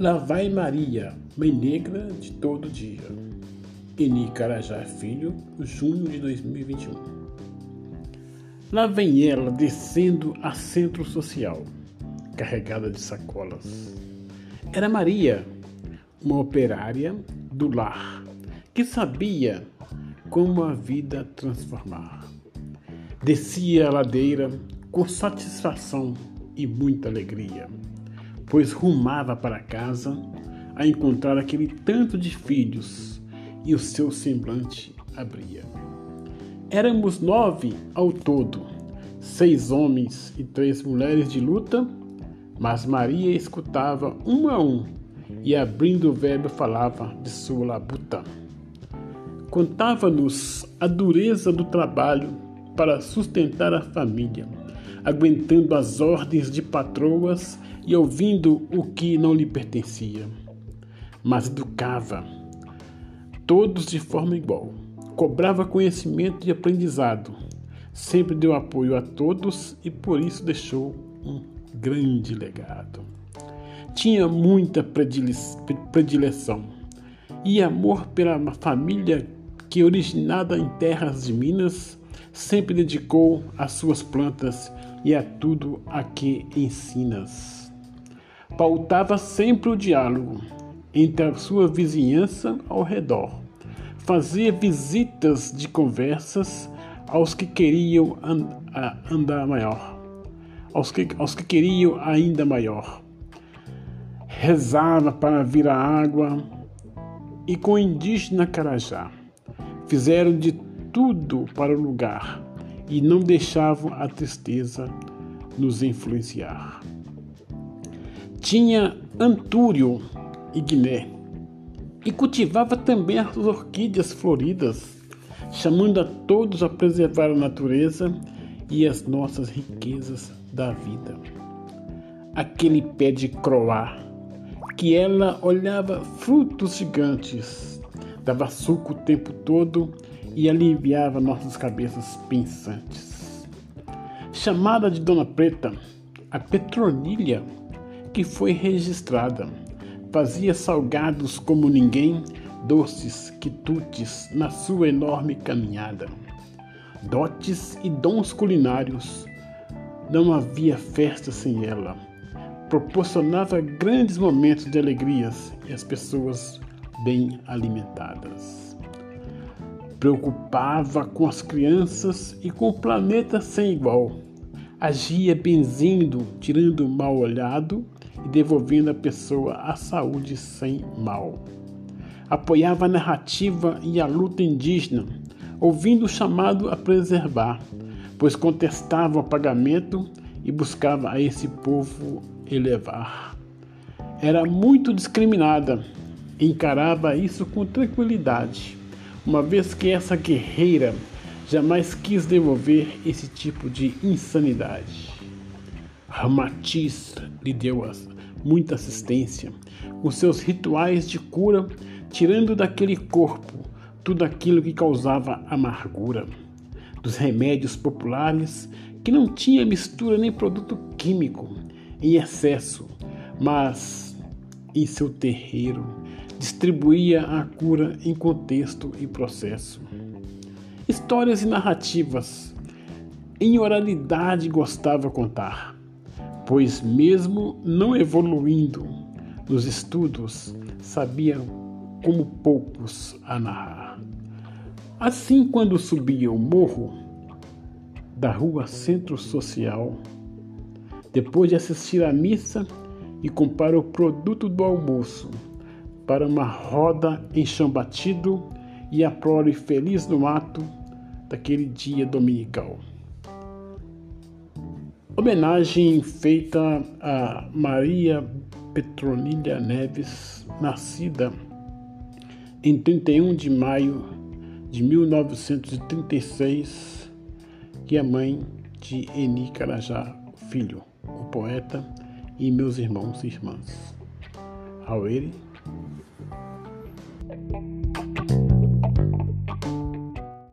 Lá vai Maria, mãe negra de todo dia. Eni Carajá Filho, junho de 2021. Lá vem ela descendo a centro social, carregada de sacolas. Era Maria, uma operária do lar, que sabia como a vida transformar. Descia a ladeira com satisfação e muita alegria, pois rumava para casa a encontrar aquele tanto de filhos e o seu semblante abria. Éramos nove ao todo, seis homens e três mulheres de luta, mas Maria escutava um a um e, abrindo o verbo, falava de sua labuta. Contava-nos a dureza do trabalho para sustentar a família aguentando as ordens de patroas e ouvindo o que não lhe pertencia. Mas educava todos de forma igual, cobrava conhecimento e aprendizado, sempre deu apoio a todos e por isso deixou um grande legado. Tinha muita predileção e amor pela família que, originada em terras de Minas, sempre dedicou às suas plantas e a tudo a que ensinas. Pautava sempre o diálogo entre a sua vizinhança ao redor. Fazia visitas de conversas aos que queriam andar maior, aos que, aos que queriam ainda maior. Rezava para vir a água e com o indígena Carajá. Fizeram de tudo para o lugar e não deixavam a tristeza nos influenciar. Tinha Antúrio e Guiné e cultivava também as orquídeas floridas, chamando a todos a preservar a natureza e as nossas riquezas da vida. Aquele pé de croá que ela olhava frutos gigantes, dava suco o tempo todo e aliviava nossas cabeças pensantes. Chamada de Dona Preta, a Petronilha, que foi registrada, fazia salgados como ninguém, doces, quitutes na sua enorme caminhada. Dotes e dons culinários, não havia festa sem ela. Proporcionava grandes momentos de alegrias e as pessoas bem alimentadas preocupava com as crianças e com o planeta sem igual. Agia benzindo, tirando o mal olhado e devolvendo à pessoa a saúde sem mal. Apoiava a narrativa e a luta indígena, ouvindo o chamado a preservar, pois contestava o apagamento e buscava a esse povo elevar. Era muito discriminada, encarava isso com tranquilidade uma vez que essa guerreira jamais quis devolver esse tipo de insanidade. Ramatiz lhe deu muita assistência com seus rituais de cura, tirando daquele corpo tudo aquilo que causava amargura. Dos remédios populares que não tinha mistura nem produto químico em excesso, mas em seu terreiro distribuía a cura em contexto e processo. Histórias e narrativas em oralidade gostava contar, pois, mesmo não evoluindo nos estudos, sabia como poucos a narrar. Assim, quando subia o morro da rua Centro Social, depois de assistir à missa e comprar o produto do almoço, para uma roda em chão batido e a prole feliz no ato daquele dia dominical. Homenagem feita a Maria Petronilha Neves, nascida em 31 de maio de 1936, que é mãe de Eni Carajá Filho, o poeta, e meus irmãos e irmãs. Haueri